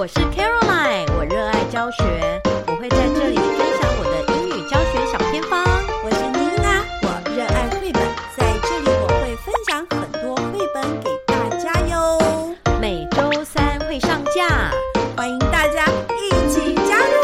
我是 Caroline，我热爱教学，我会在这里分享我的英语教学小偏方。我是妮娜，我热爱绘本，在这里我会分享很多绘本给大家哟。每周三会上架，欢迎大家一起加入。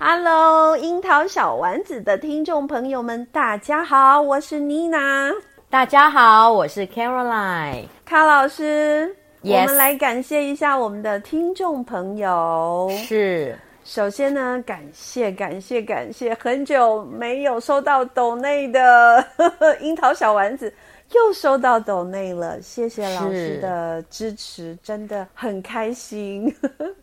Hello，樱桃小丸子的听众朋友们，大家好，我是妮娜。大家好，我是 Caroline 卡老师。我们来感谢一下我们的听众朋友。是，首先呢，感谢感谢感谢，很久没有收到抖内的呵 呵樱桃小丸子，又收到抖内了，谢谢老师的支持，真的很开心。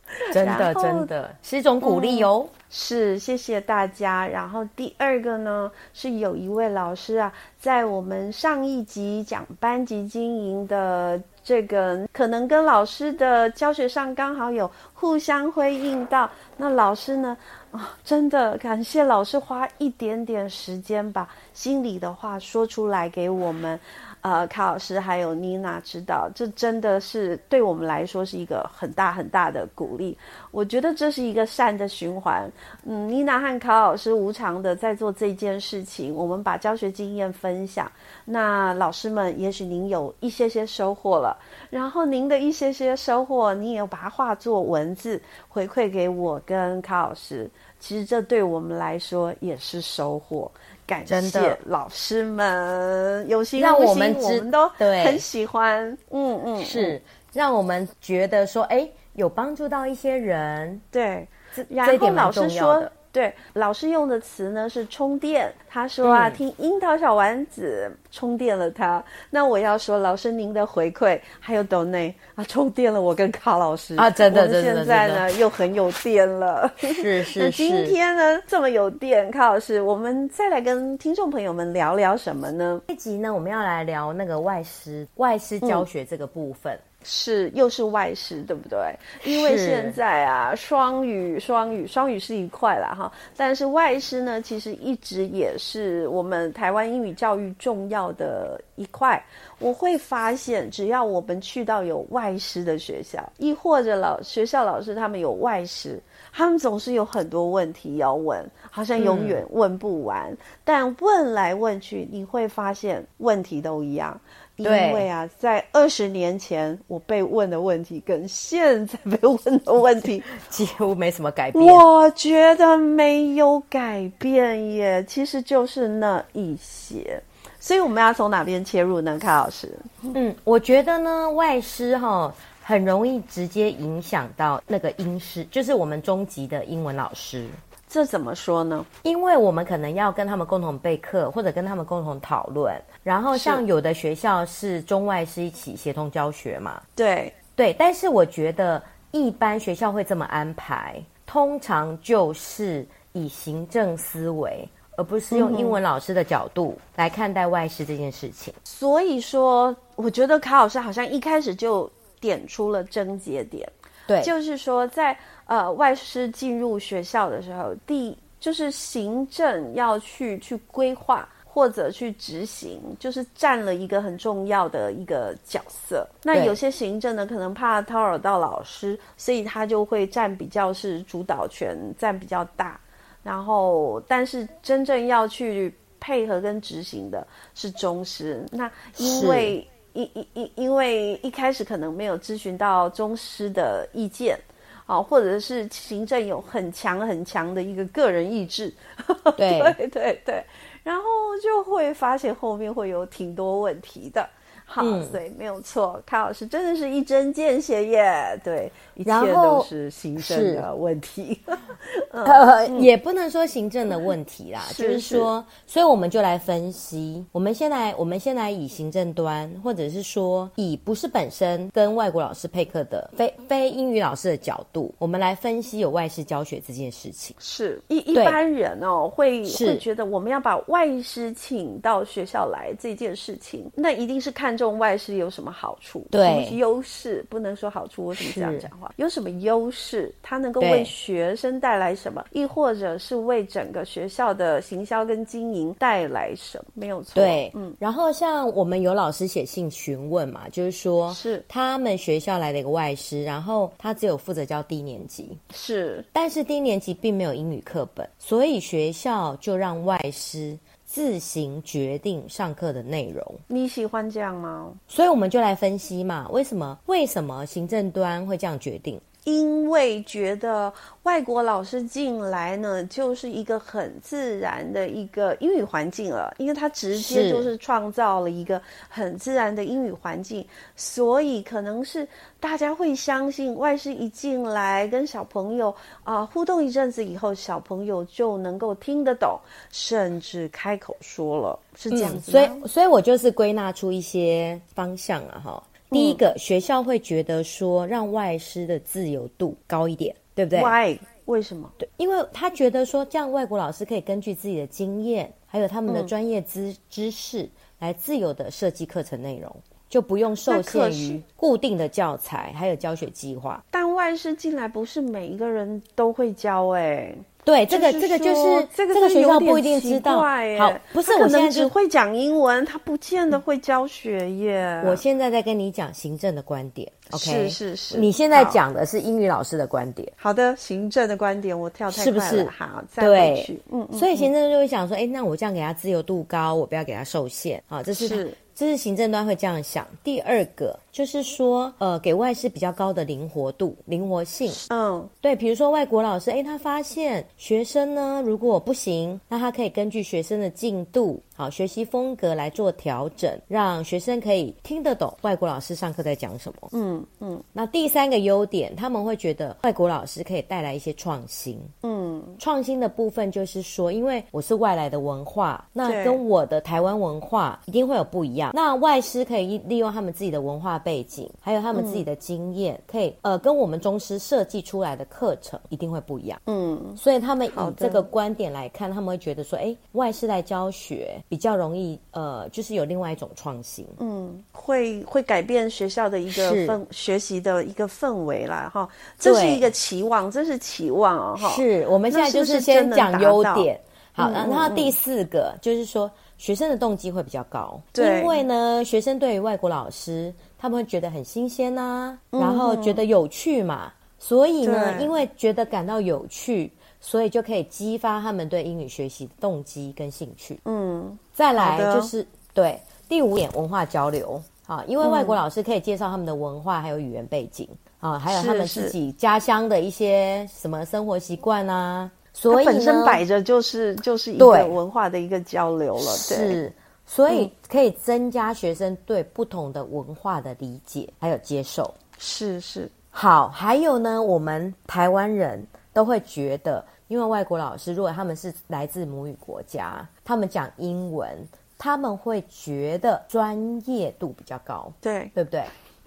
真的真的是一种鼓励哦。是，谢谢大家。然后第二个呢，是有一位老师啊，在我们上一集讲班级经营的这个，可能跟老师的教学上刚好有互相辉映到。那老师呢，啊、哦，真的感谢老师花一点点时间把心里的话说出来给我们。呃，卡老师还有妮娜知道，这真的是对我们来说是一个很大很大的鼓励。我觉得这是一个善的循环。嗯，妮娜和卡老师无偿的在做这件事情，我们把教学经验分享。那老师们，也许您有一些些收获了，然后您的一些些收获，你也把它化作文字回馈给我跟卡老师。其实这对我们来说也是收获。感谢老师们有心让我们，我们都很喜欢。嗯嗯，是让我们觉得说，哎，有帮助到一些人。对，然后老师说。对，老师用的词呢是充电。他说啊，嗯、听樱桃小丸子充电了他。那我要说，老师您的回馈还有抖内啊，充电了我跟卡老师啊，真的，真的，现在呢又很有电了。是是是。那今天呢这么有电，卡老师，我们再来跟听众朋友们聊聊什么呢？这集呢我们要来聊那个外师外师教学这个部分。嗯是，又是外师，对不对？因为现在啊，双语、双语、双语是一块啦哈。但是外师呢，其实一直也是我们台湾英语教育重要的一块。我会发现，只要我们去到有外师的学校，亦或者老学校老师他们有外师，他们总是有很多问题要问，好像永远问不完。嗯、但问来问去，你会发现问题都一样。因为啊，在二十年前我被问的问题跟现在被问的问题 几乎没什么改变。我觉得没有改变耶，其实就是那一些。所以我们要从哪边切入呢？卡老师？嗯，我觉得呢，外师哈很容易直接影响到那个英师，就是我们中级的英文老师。这怎么说呢？因为我们可能要跟他们共同备课，或者跟他们共同讨论。然后像有的学校是中外师一起协同教学嘛。对对，但是我觉得一般学校会这么安排，通常就是以行政思维，而不是用英文老师的角度来看待外师这件事情。嗯。所以说，我觉得卡老师好像一开始就点出了症结点。对，就是说在。呃，外师进入学校的时候，第就是行政要去去规划或者去执行，就是占了一个很重要的一个角色。那有些行政呢，可能怕叨扰到老师，所以他就会占比较是主导权，占比较大。然后，但是真正要去配合跟执行的是中师。那因为因因因因为一开始可能没有咨询到中师的意见。啊，或者是行政有很强很强的一个个人意志，对对对对，然后就会发现后面会有挺多问题的。好，嗯、所以没有错，康老师真的是一针见血耶。对，一切都是行政的问题。呃，也不能说行政的问题啦，是就是说，所以我们就来分析。我们先来，我们先来以行政端，或者是说以不是本身跟外国老师配课的非非英语老师的角度，我们来分析有外事教学这件事情。是一一般人哦，会会觉得我们要把外师请到学校来这件事情，那一定是看。中外师有什么好处？对，优势不能说好处，我怎么这样讲话？有什么优势？它能够为学生带来什么？亦或者是为整个学校的行销跟经营带来什么？没有错。对，嗯。然后像我们有老师写信询问嘛，就是说，是他们学校来的一个外师，然后他只有负责教低年级，是，但是低年级并没有英语课本，所以学校就让外师。自行决定上课的内容，你喜欢这样吗？所以我们就来分析嘛，为什么？为什么行政端会这样决定？因为觉得外国老师进来呢，就是一个很自然的一个英语环境了，因为他直接就是创造了一个很自然的英语环境，所以可能是大家会相信外师一进来跟小朋友啊、呃、互动一阵子以后，小朋友就能够听得懂，甚至开口说了，是这样子、嗯。所以，所以我就是归纳出一些方向了哈。第一个、嗯、学校会觉得说，让外师的自由度高一点，对不对？Why？为什么？对，因为他觉得说，这样外国老师可以根据自己的经验，还有他们的专业知知识，嗯、来自由的设计课程内容，就不用受限于固定的教材，还有教学计划。但外师进来不是每一个人都会教哎、欸。对，这个这个就是这个，这个学校不一定知道。好，不是我现在只会讲英文，他不见得会教学耶。我现在在跟你讲行政的观点，OK？是是是，你现在讲的是英语老师的观点。好的，行政的观点我跳太快了，是不是？好，再回去。嗯，所以行政就会想说，哎，那我这样给他自由度高，我不要给他受限。好，这是。这是行政端会这样想。第二个就是说，呃，给外师比较高的灵活度、灵活性。嗯，对，比如说外国老师，哎，他发现学生呢，如果不行，那他可以根据学生的进度。好，学习风格来做调整，让学生可以听得懂外国老师上课在讲什么。嗯嗯。那第三个优点，他们会觉得外国老师可以带来一些创新。嗯，创新的部分就是说，因为我是外来的文化，那跟我的台湾文化一定会有不一样。那外师可以利用他们自己的文化背景，还有他们自己的经验，嗯、可以呃跟我们中师设计出来的课程一定会不一样。嗯，所以他们以这个观点来看，他们会觉得说，哎，外师来教学。比较容易，呃，就是有另外一种创新，嗯，会会改变学校的一个氛学习的一个氛围啦。哈，这是一个期望，这是期望哦，哈。是我们现在就是先讲优点，好，然后第四个就是说学生的动机会比较高，对，因为呢，学生对于外国老师他们会觉得很新鲜呐，然后觉得有趣嘛，所以呢，因为觉得感到有趣。所以就可以激发他们对英语学习的动机跟兴趣。嗯，再来就是对第五点文化交流啊，因为外国老师可以介绍他们的文化还有语言背景啊，还有他们自己家乡的一些什么生活习惯啊。所以本身摆着就是就是一个文化的一个交流了。是，所以可以增加学生对不同的文化的理解还有接受。是是，好，还有呢，我们台湾人。都会觉得，因为外国老师如果他们是来自母语国家，他们讲英文，他们会觉得专业度比较高，对对不对？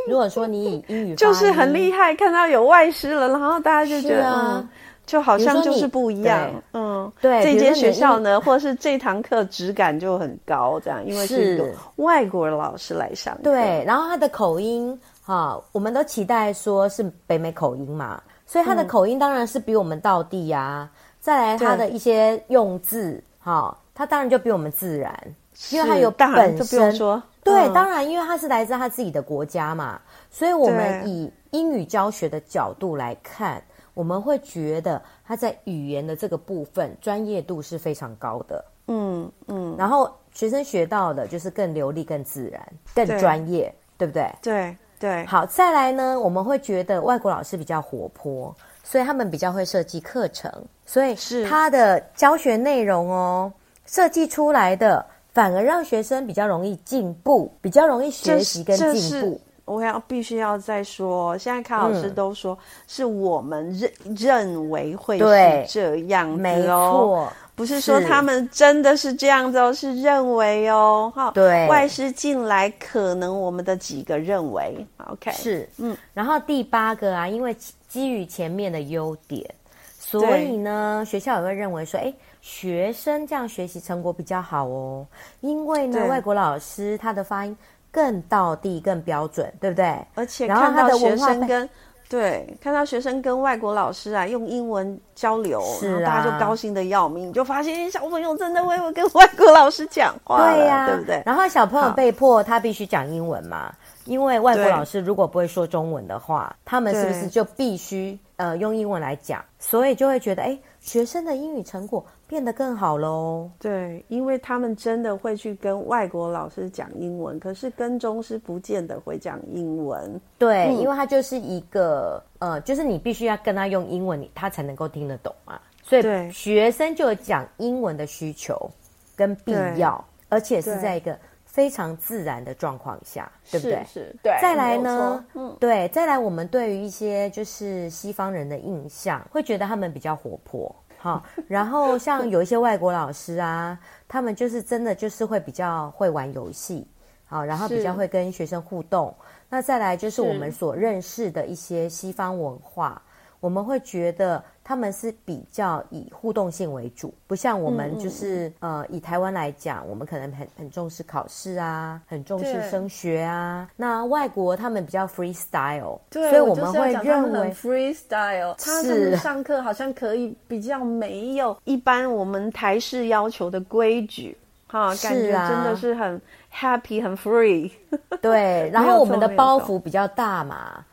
如果说你以英语 就是很厉害，看到有外师了，然后大家就觉得，啊嗯、就好像就是不一样，嗯，对，这间学校呢，或是这堂课质感就很高，这样，因为是外国的老师来上课，对，然后他的口音，哈、哦，我们都期待说是北美口音嘛。所以他的口音当然是比我们道地呀、啊，嗯、再来他的一些用字，哈、哦，他当然就比我们自然，因为他有本身说，对，嗯、当然，因为他是来自他自己的国家嘛，所以我们以英语教学的角度来看，我们会觉得他在语言的这个部分专业度是非常高的。嗯嗯，然后学生学到的就是更流利、更自然、更专业，对，对不对？对对。好，再来呢，我们会觉得外国老师比较活泼，所以他们比较会设计课程，所以是他的教学内容哦，设计出来的反而让学生比较容易进步，比较容易学习跟进步。我要必须要再说，现在卡老师都说是我们认、嗯、认为会是这样子哦，不是说他们真的是这样子哦，是，是认为哦，哈，对，外师进来可能我们的几个认为，OK，是，嗯，然后第八个啊，因为基于前面的优点，所以呢，学校也会认为说，哎，学生这样学习成果比较好哦，因为呢，外国老师他的发音。更到地、更标准，对不对？而且看到学生跟对，看到学生跟外国老师啊用英文交流，是啊，大家就高兴的要命，就发现小朋友真的会跟外国老师讲话，对呀，对不对？然后小朋友被迫他必须讲英文嘛，因为外国老师如果不会说中文的话，他们是不是就必须呃用英文来讲？所以就会觉得，哎，学生的英语成果。变得更好喽。对，因为他们真的会去跟外国老师讲英文，可是跟中师不见得会讲英文。对，嗯、因为他就是一个呃，就是你必须要跟他用英文，他才能够听得懂嘛。所以学生就有讲英文的需求跟必要，而且是在一个非常自然的状况下，对不对？是，是，对。再来呢，嗯，对，再来，我们对于一些就是西方人的印象，会觉得他们比较活泼。好，然后像有一些外国老师啊，他们就是真的就是会比较会玩游戏，好，然后比较会跟学生互动。那再来就是我们所认识的一些西方文化，我们会觉得。他们是比较以互动性为主，不像我们就是、嗯、呃，以台湾来讲，我们可能很很重视考试啊，很重视升学啊。那外国他们比较 freestyle，对，所以我们会认为 freestyle，他们上课好像可以比较没有一般我们台式要求的规矩，哈，感觉真的是很 happy 很 free。对，然后我们的包袱比较大嘛。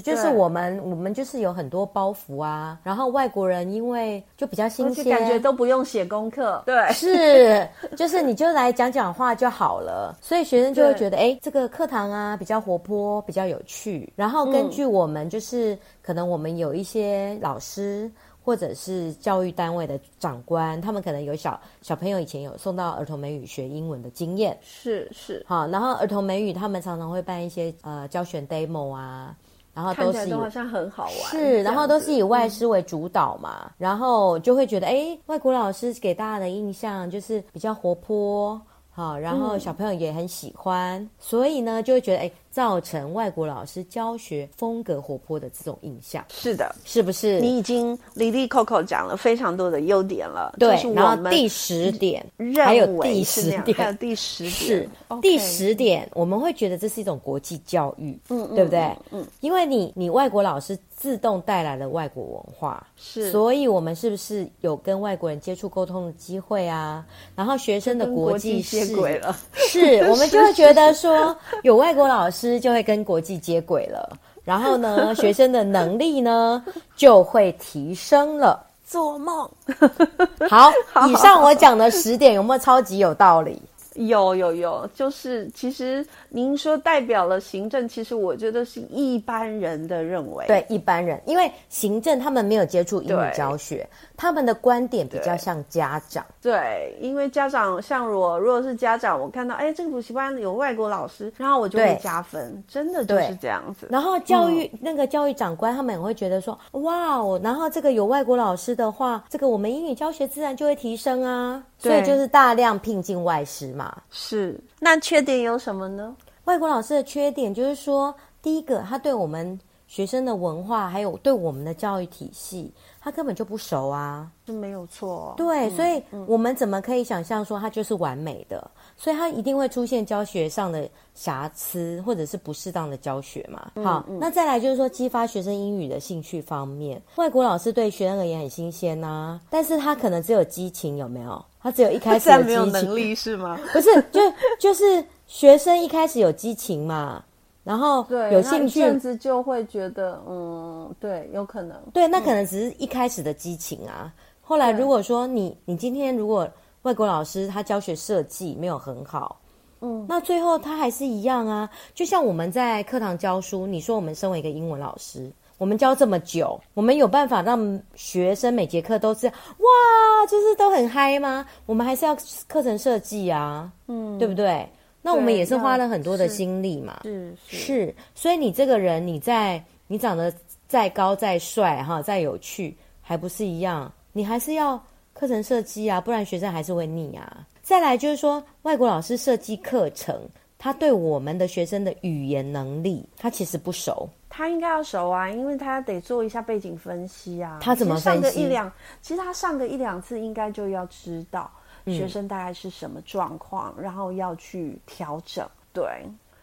就是我们，我们就是有很多包袱啊。然后外国人因为就比较新鲜，感觉都不用写功课。对，是，就是你就来讲讲话就好了。所以学生就会觉得，哎，这个课堂啊比较活泼，比较有趣。然后根据我们，就是、嗯、可能我们有一些老师或者是教育单位的长官，他们可能有小小朋友以前有送到儿童美语学英文的经验。是是，好，然后儿童美语他们常常会办一些呃教学 demo 啊。然后都是都好像很好玩，是，然后都是以外师为主导嘛，嗯、然后就会觉得，哎，外国老师给大家的印象就是比较活泼，好，然后小朋友也很喜欢，嗯、所以呢，就会觉得，哎。造成外国老师教学风格活泼的这种印象，是的，是不是？你已经哩哩扣扣讲了非常多的优点了。对，然后第十点，还有第十点，还有第十点是第十点，我们会觉得这是一种国际教育，嗯，对不对？嗯，因为你你外国老师自动带来了外国文化，是，所以我们是不是有跟外国人接触沟通的机会啊？然后学生的国际接轨了，是我们就会觉得说 有外国老师。就会跟国际接轨了，然后呢，学生的能力呢就会提升了。做梦，好，以上我讲的十点有没有超级有道理？有有有，就是其实您说代表了行政，其实我觉得是一般人的认为。对一般人，因为行政他们没有接触英语教学，他们的观点比较像家长。对，对，因为家长像我，如果是家长，我看到哎，这个补习班有外国老师，然后我就会加分，真的就是这样子。然后教育、嗯、那个教育长官他们也会觉得说，哇哦，然后这个有外国老师的话，这个我们英语教学自然就会提升啊。所以就是大量聘进外师嘛。是，那缺点有什么呢？外国老师的缺点就是说，第一个，他对我们学生的文化，还有对我们的教育体系，他根本就不熟啊。是没有错哦。对，所以我们怎么可以想象说他就是完美的？所以他一定会出现教学上的瑕疵，或者是不适当的教学嘛。好，那再来就是说，激发学生英语的兴趣方面，外国老师对学生而言很新鲜呐，但是他可能只有激情，有没有？他只有一开始的 激情，没有能力是吗？不是，就就是学生一开始有激情嘛，然后有兴趣，甚至就会觉得，嗯，对，有可能，对，那可能只是一开始的激情啊。后来如果说你，你今天如果外国老师他教学设计没有很好，嗯，那最后他还是一样啊。就像我们在课堂教书，你说我们身为一个英文老师，我们教这么久，我们有办法让学生每节课都是哇，就是都很嗨吗？我们还是要课程设计啊，嗯，对不对？那我们也是花了很多的心力嘛，是是，是，所以你这个人，你在你长得再高再帅哈，再有趣，还不是一样？你还是要。课程设计啊，不然学生还是会腻啊。再来就是说，外国老师设计课程，他对我们的学生的语言能力，他其实不熟。他应该要熟啊，因为他得做一下背景分析啊。他怎么分析？上个一两，其实他上个一两次应该就要知道学生大概是什么状况，嗯、然后要去调整。对。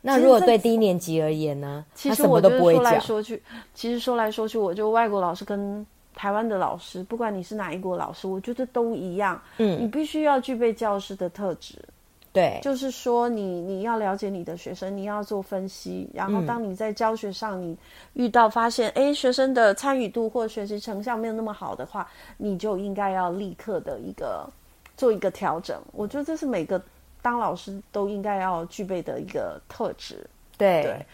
那如果对低年级而言呢？其实我就是说来说去，其实说来说去，我就外国老师跟。台湾的老师，不管你是哪一国老师，我觉得都一样。嗯，你必须要具备教师的特质。对，就是说你，你你要了解你的学生，你要做分析，然后当你在教学上你遇到发现，哎、嗯，学生的参与度或学习成效没有那么好的话，你就应该要立刻的一个做一个调整。我觉得这是每个当老师都应该要具备的一个特质。对，对，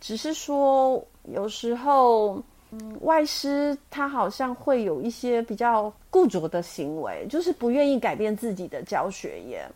只是说有时候。嗯，外师他好像会有一些比较固着的行为，就是不愿意改变自己的教学耶，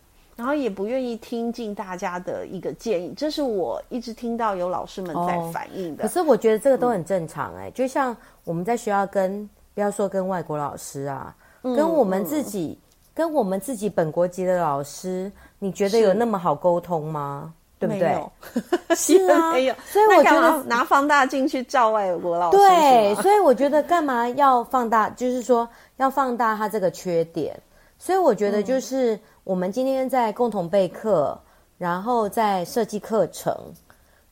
然后也不愿意听进大家的一个建议，这是我一直听到有老师们在反映的。哦，可是我觉得这个都很正常哎，嗯，就像我们在学校跟不要说跟外国老师啊，嗯，跟我们自己，嗯，跟我们自己本国籍的老师，你觉得有那么好沟通吗？对不对？是啊，没有。所以我觉得拿放大镜去照外国老师。对，所以我觉得干嘛要放大？就是说要放大他这个缺点。所以我觉得就是我们今天在共同备课，然后在设计课程，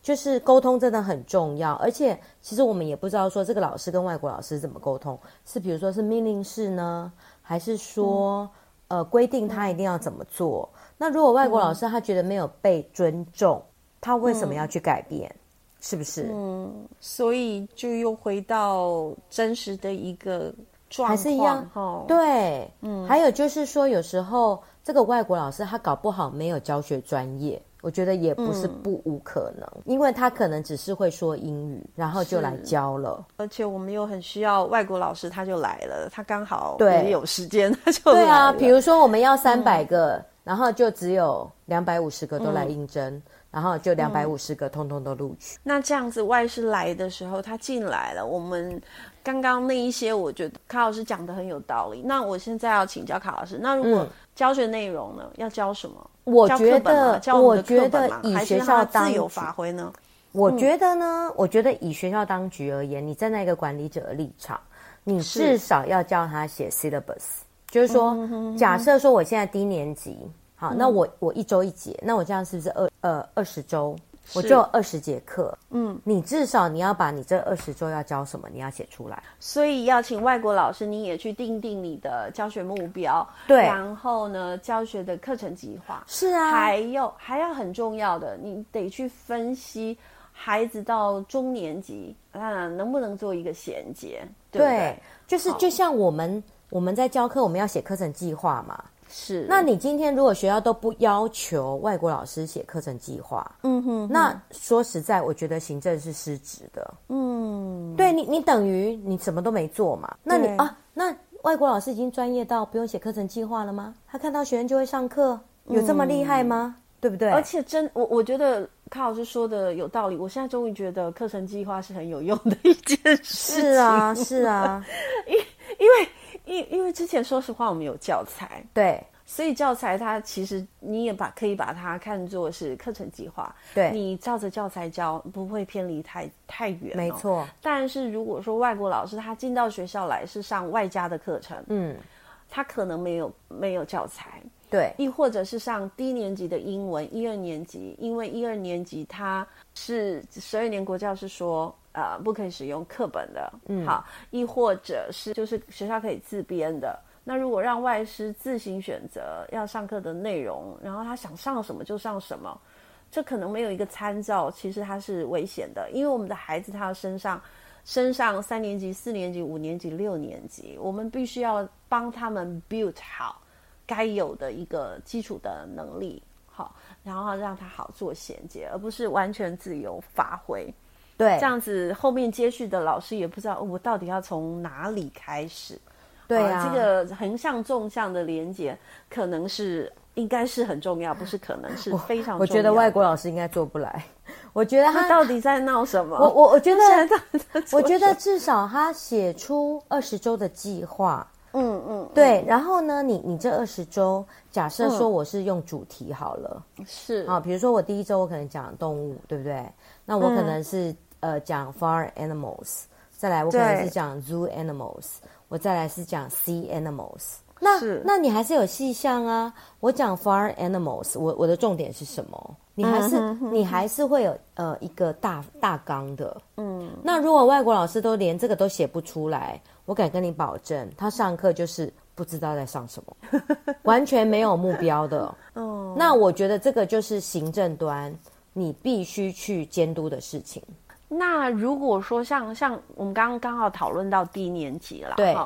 就是沟通真的很重要。而且其实我们也不知道说这个老师跟外国老师怎么沟通，是比如说是命令式呢，还是说呃规定他一定要怎么做？那如果外国老师他觉得没有被尊重，嗯、他为什么要去改变？嗯、是不是？嗯，所以就又回到真实的一个状况，还是一样。哦、对，嗯。还有就是说，有时候这个外国老师他搞不好没有教学专业，我觉得也不是不无可能，嗯、因为他可能只是会说英语，然后就来教了。而且我们又很需要外国老师，他就来了，他刚好也有时间，他就。对啊，比如说我们要三百个。嗯然后就只有两百五十个都来应征，嗯、然后就两百五十个通通都录取。嗯、那这样子外师来的时候，他进来了。我们刚刚那一些，我觉得卡老师讲的很有道理。那我现在要请教卡老师，那如果教学内容呢，要教什么？我觉得，教我，觉得以学校当自由发挥呢？我觉得呢，我觉得以学校当局而言，你站在一个管理者的立场，你至少要教他写 syllabus，就是说，假设说我现在低年级。好，那我我一周一节，那我这样是不是二呃二十周？我就二十节课。嗯，你至少你要把你这二十周要教什么，你要写出来。所以要请外国老师，你也去定定你的教学目标。对，然后呢，教学的课程计划。是啊，还有还要很重要的，你得去分析孩子到中年级啊，能不能做一个衔接？对，对，就是就像我们我们在教课，我们要写课程计划嘛。是，那你今天如果学校都不要求外国老师写课程计划，嗯哼，哼，那说实在，我觉得行政是失职的。嗯，对你，你等于你什么都没做嘛。那你啊，那外国老师已经专业到不用写课程计划了吗？他看到学生就会上课，有这么厉害吗？嗯、对不对？而且真，我我觉得卡老师说的有道理。我现在终于觉得课程计划是很有用的一件事。是啊，是啊，因因为。因因为之前说实话，我们有教材，对，所以教材它其实你也把可以把它看作是课程计划，对，你照着教材教，不会偏离太太远，没错。但是如果说外国老师他进到学校来是上外加的课程，嗯，他可能没有没有教材，对，亦或者是上低年级的英文，一二年级，因为一二年级他是十二年国教是说。呃，不可以使用课本的，嗯，好，亦或者是就是学校可以自编的。那如果让外师自行选择要上课的内容，然后他想上什么就上什么，这可能没有一个参照，其实它是危险的。因为我们的孩子他要身上身上三年级、四年级、五年级、六年级，我们必须要帮他们 build 好。该有的一个基础的能力，好，然后让他好做衔接，而不是完全自由发挥。对，这样子后面接续的老师也不知道，哦，我到底要从哪里开始。对啊，这个横向纵向的连接可能是应该是很重要，不是可能是非常重要。我觉得外国老师应该做不来。我觉得他，他到底在闹什么？我我我觉得，我觉得 至少他写出二十周的计划。嗯嗯，对。然后呢，你你这二十周，假设说我是用主题好了，是啊，比如说我第一周我可能讲动物，对不对？那我可能是、嗯、呃讲 farm animals，再来我可能是讲 zoo animals，我再来是讲 sea animals。那那你还是有细项啊。我讲 farm animals，我我的重点是什么？你还是、你还是会有呃一个大大纲的。嗯，那如果外国老师都连这个都写不出来，我敢跟你保证，他上课就是不知道在上什么，完全没有目标的。哦，那我觉得这个就是行政端你必须去监督的事情。那如果说像像我们刚刚刚好讨论到低年级了，对。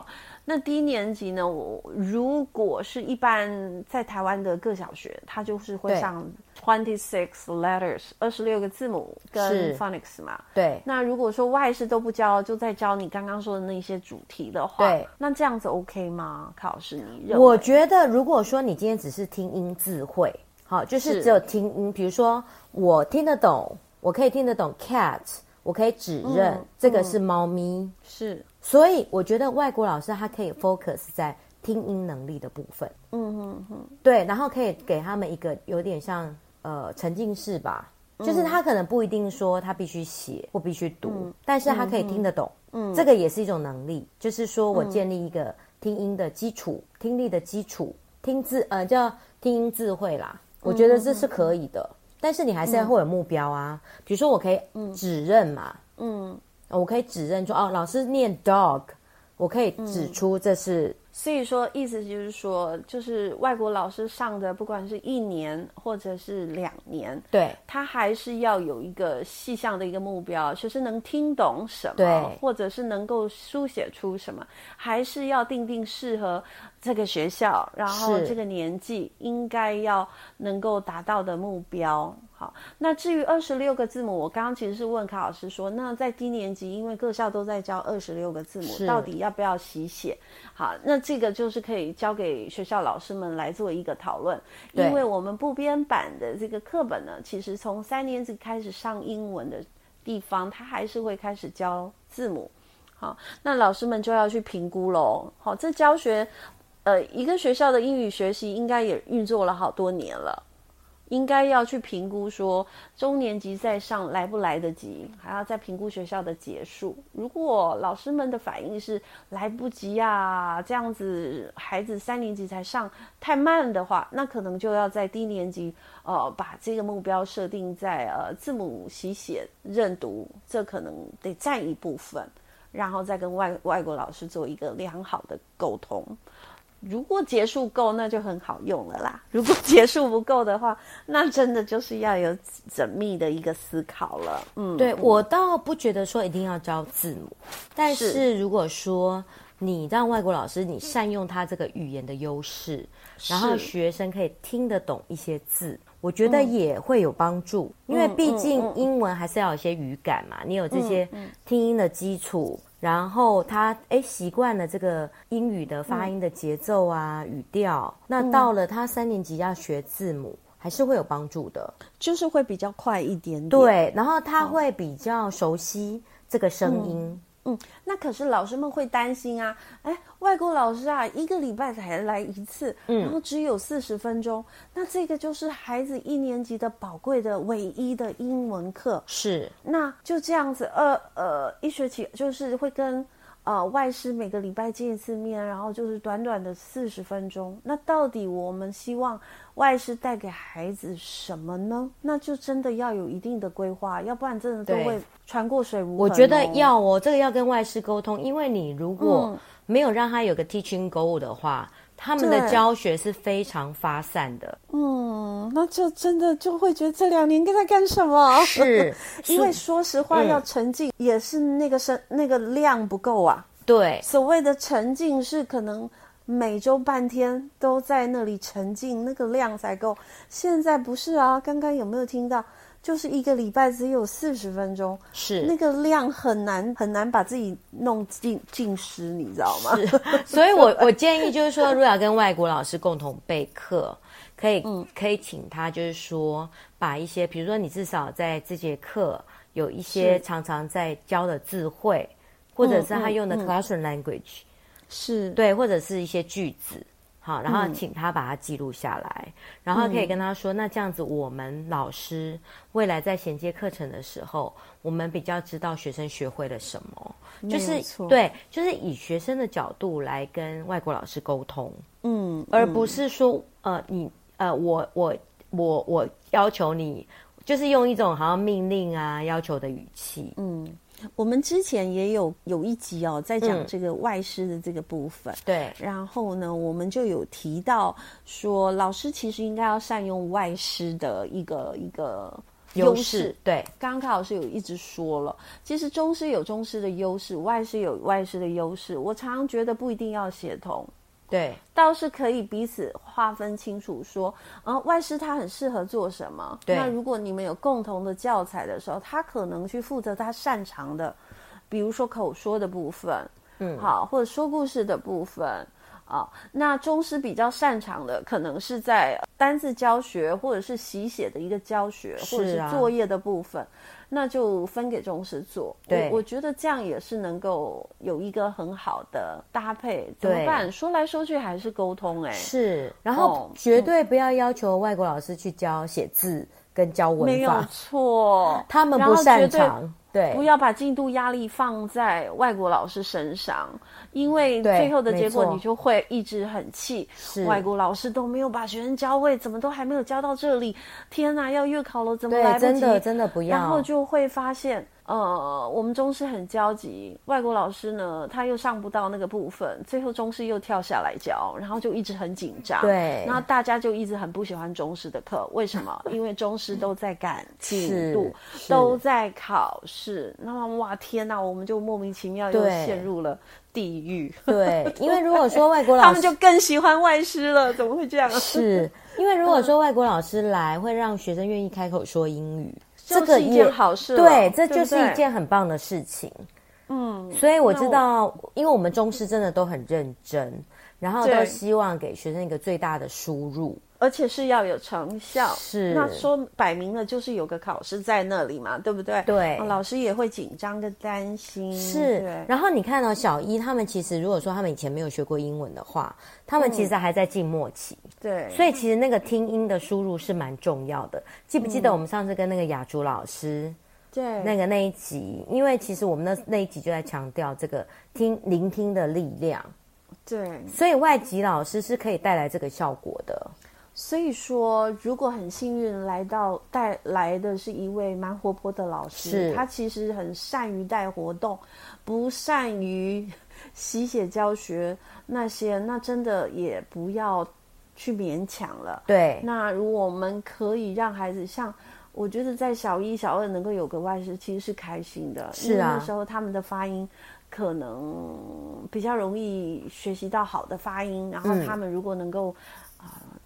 那低年级呢？我如果是一般在台湾的各小学，他就是会上 twenty six letters 二十六个字母跟 phonics 嘛。对。那如果说外事都不教，就在教你刚刚说的那些主题的话，对。那这样子 OK 吗？卡老师，你认为？我觉得，如果说你今天只是听音字会，好，就是只有听音，比如说我听得懂，我可以听得懂 cat，我可以指认、嗯、这个是猫咪，嗯、是。所以我觉得外国老师他可以 focus 在听音能力的部分，嗯哼哼，对，然后可以给他们一个有点像呃沉浸式吧，嗯、就是他可能不一定说他必须写或必须读，嗯、但是他可以听得懂，嗯，这个也是一种能力，就是说我建立一个听音的基础、嗯、听力的基础、听字呃叫听音智慧啦，我觉得这是可以的，嗯、但是你还是要会有目标啊，比如说我可以指认嘛，嗯。嗯我可以指认说，哦，老师念 dog，我可以指出这是。嗯所以说，意思就是说，就是外国老师上的，不管是一年或者是两年，对，他还是要有一个细项的一个目标，学生能听懂什么，对，或者是能够书写出什么，还是要定定适合这个学校，然后这个年纪应该要能够达到的目标。好，那至于二十六个字母，我刚刚其实是问卡老师说，那在低年级，因为各校都在教二十六个字母，到底要不要习写？好，那。这个就是可以交给学校老师们来做一个讨论，因为我们部编版的这个课本呢，其实从三年级开始上英文的地方，它还是会开始教字母。好，那老师们就要去评估喽。好，这教学，呃，一个学校的英语学习应该也运作了好多年了。应该要去评估说中年级再上来不来得及，还要再评估学校的结束。如果老师们的反应是来不及啊，这样子孩子三年级才上太慢的话，那可能就要在低年级呃把这个目标设定在呃字母习写认读，这可能得占一部分，然后再跟外外国老师做一个良好的沟通。如果结束够，那就很好用了啦。如果结束不够的话，那真的就是要有缜密的一个思考了。嗯，对，我倒不觉得说一定要教字母，但是如果说你让外国老师你善用他这个语言的优势，然后学生可以听得懂一些字，我觉得也会有帮助。因为毕竟英文还是要有一些语感嘛，你有这些听音的基础。然后他哎习惯了这个英语的发音的节奏啊、嗯、语调，那到了他三年级要学字母，嗯、还是会有帮助的，就是会比较快一点点。对，然后他会比较熟悉这个声音。嗯嗯，那可是老师们会担心啊，哎，外国老师啊，一个礼拜才来一次，嗯，然后只有四十分钟，那这个就是孩子一年级的宝贵的唯一的英文课，是，那就这样子，呃呃，一学期就是会跟。呃，外师每个礼拜见一次面，然后就是短短的四十分钟。那到底我们希望外师带给孩子什么呢？那就真的要有一定的规划，要不然真的都会穿过水无痕哦。我觉得要哦，这个要跟外师沟通，因为你如果没有让他有个 teaching goal 的话。他们的教学是非常发散的，嗯，那就真的就会觉得这两年跟他干什么？是，因为说实话，要沉浸也是那个声、嗯、那个量不够啊。对，所谓的沉浸是可能每周半天都在那里沉浸，那个量才够。现在不是啊，刚刚有没有听到？就是一个礼拜只有四十分钟，是。那个量很难很难把自己弄进进湿，你知道吗？是，所以我 我建议就是说，如果要跟外国老师共同备课，可以、嗯、可以请他就是说，把一些比如说你至少在这节课有一些常常在教的智慧，或者是他用的 classroom language，是。对，或者是一些句子。好，然后请他把它记录下来，嗯、然后可以跟他说，那这样子我们老师未来在衔接课程的时候，我们比较知道学生学会了什么，就是对，就是以学生的角度来跟外国老师沟通，嗯，而不是说呃你呃我我我我要求你，就是用一种好像命令啊要求的语气，嗯。我们之前也有有一集哦，在讲这个外师的这个部分。嗯、对，然后呢，我们就有提到说，老师其实应该要善用外师的一个一个优势。对，刚刚卡老师有一直说了，其实中师有中师的优势，外师有外师的优势。我常常觉得不一定要协同。对，倒是可以彼此划分清楚说，嗯、呃，外师他很适合做什么。对，那如果你们有共同的教材的时候，他可能去负责他擅长的，比如说口说的部分，嗯，好，或者说故事的部分那中师比较擅长的，可能是在单字教学或者是习写的一个教学，或者是作业的部分。那就分给中师做，对，我，我觉得这样也是能够有一个很好的搭配。怎么办？说来说去还是沟通哎、欸。是，然后绝对不要要求外国老师去教写字跟教文法，没有错，他们不擅长。对，不要把进度压力放在外国老师身上，因为最后的结果你就会一直很气。外国老师都没有把学生教会，怎么都还没有教到这里？天哪，要月考了，怎么来不及？真的真的不要。然后就会发现。呃，我们中师很焦急，外国老师呢，他又上不到那个部分，最后中师又跳下来教，然后就一直很紧张。对，然后大家就一直很不喜欢中师的课，为什么？因为中师都在赶进度，都在考试。那么哇，天哪，我们就莫名其妙又陷入了地狱。对，因为 如果说外国老师，他们就更喜欢外师了，怎么会这样？是因为如果说外国老师来，会让学生愿意开口说英语。这个是一件好事，对，这就是一件很棒的事情。嗯，所以我知道，因为我们中师真的都很认真，然后都希望给学生一个最大的输入。而且是要有成效，是那说摆明了就是有个考试在那里嘛，对不对？对，老师也会紧张跟担心。是，然后你看到、哦、小一他们其实如果说他们以前没有学过英文的话，他们其实还在静默期。嗯、对，所以其实那个听音的输入是蛮重要的。记不记得我们上次跟那个雅竹老师，对，那个那一集，因为其实我们那那一集就在强调这个听聆听的力量。对，所以外籍老师是可以带来这个效果的。所以说，如果很幸运来到带来的是一位蛮活泼的老师，他其实很善于带活动，不善于洗写教学那些，那真的也不要去勉强了。对，那如果我们可以让孩子像，我觉得在小一、小二能够有个外师，其实是开心的。是啊，那时候他们的发音可能比较容易学习到好的发音，然后他们如果能够。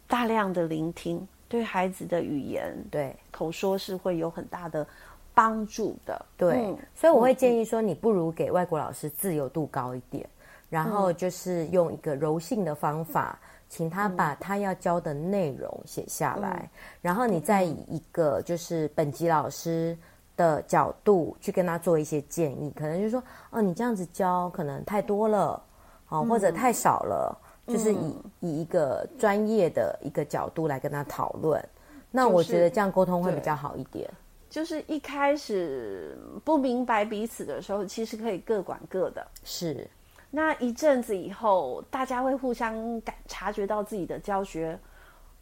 大量的聆听对孩子的语言，对口说是会有很大的帮助的。对，嗯、所以我会建议说，你不如给外国老师自由度高一点，嗯、然后就是用一个柔性的方法，请他把他要教的内容写下来，嗯、然后你再以一个就是本级老师的角度去跟他做一些建议，可能就是说，哦，你这样子教可能太多了，哦，或者太少了。就是以以一个专业的一个角度来跟他讨论，那我觉得这样沟通会比较好一点。就是一开始不明白彼此的时候，其实可以各管各的。是，那一阵子以后，大家会互相感察觉到自己的教学，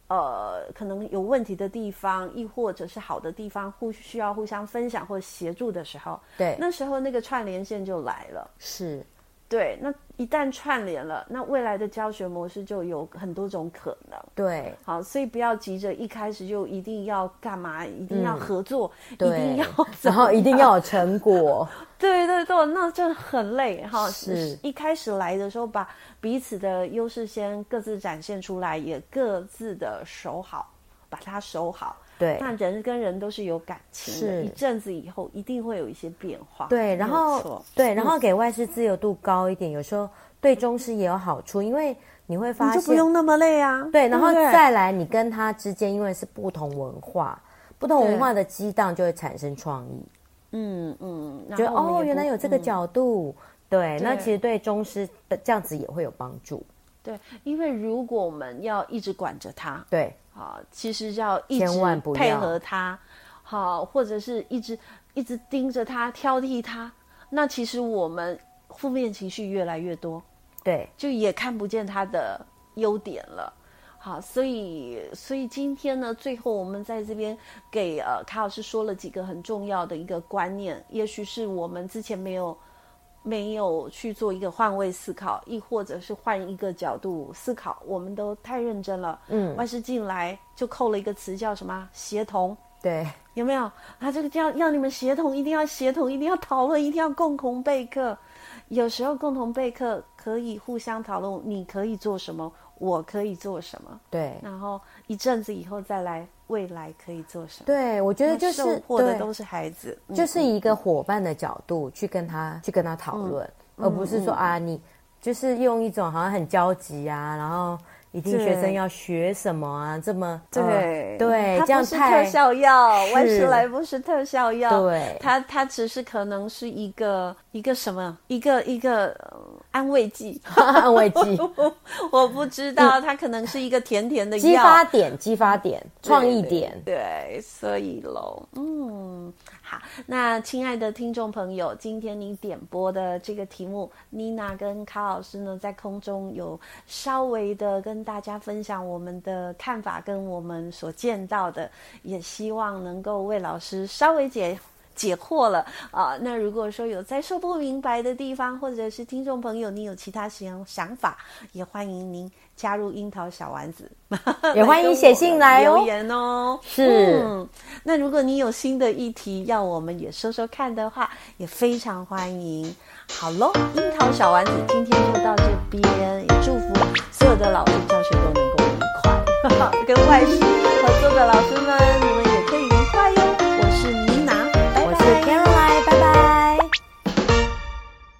呃，可能有问题的地方，亦或者是好的地方，互需要互相分享或协助的时候，对，那时候那个串联线就来了。是。对，那一旦串联了，那未来的教学模式就有很多种可能。对，好，所以不要急着一开始就一定要干嘛，一定要合作，嗯、一定要，然后一定要有成果。对对对，那就很累哈。是，一开始来的时候，把彼此的优势先各自展现出来，也各自的守好，把它守好。对，那人跟人都是有感情的，一阵子以后一定会有一些变化。对，然后对，然后给外师自由度高一点，嗯、有时候对中师也有好处，因为你会发现你就不用那么累啊。对，然后再来，你跟他之间因为是不同文化，不同文化的激荡就会产生创意。嗯嗯，觉得哦，原来有这个角度。嗯、对，那其实对中师的这样子也会有帮助。对，因为如果我们要一直管着他，对。啊，其实要一直配合他，好，或者是一直一直盯着他，挑剔他。那其实我们负面情绪越来越多，对，就也看不见他的优点了。好，所以所以今天呢，最后我们在这边给呃卡老师说了几个很重要的一个观念，也许是我们之前没有。没有去做一个换位思考，亦或者是换一个角度思考，我们都太认真了。嗯，万事进来就扣了一个词，叫什么？协同。对，有没有？他这个叫要你们协同，一定要协同，一定要讨论，一定要共同备课。有时候共同备课可以互相讨论，你可以做什么，我可以做什么。对，然后一阵子以后再来。未来可以做什么？对，我觉得就是收获的都是孩子，就是一个伙伴的角度去跟他去跟他讨论，嗯、而不是说、嗯、啊，你就是用一种好像很焦急啊，然后。一定学生要学什么啊？这么对、呃、对，这样是特效药，万事来不是特效药，对，它它只是可能是一个一个什么，一个一个安慰剂，安慰剂，我不知道，它可能是一个甜甜的药，激发点，激发点，创意点，对，对，所以喽，嗯。好，那亲爱的听众朋友，今天你点播的这个题目，妮娜跟卡老师呢，在空中有稍微的跟大家分享我们的看法跟我们所见到的，也希望能够为老师稍微解解惑了啊。那如果说有在说不明白的地方，或者是听众朋友你有其他想想法，也欢迎您。加入樱桃小丸子，也欢迎写信来留言哦。是、嗯，那如果你有新的议题要我们也说说看的话，也非常欢迎。好喽，樱桃小丸子今天就到这边，也祝福所有的老师教学都能够愉快，跟外师合作的老师们。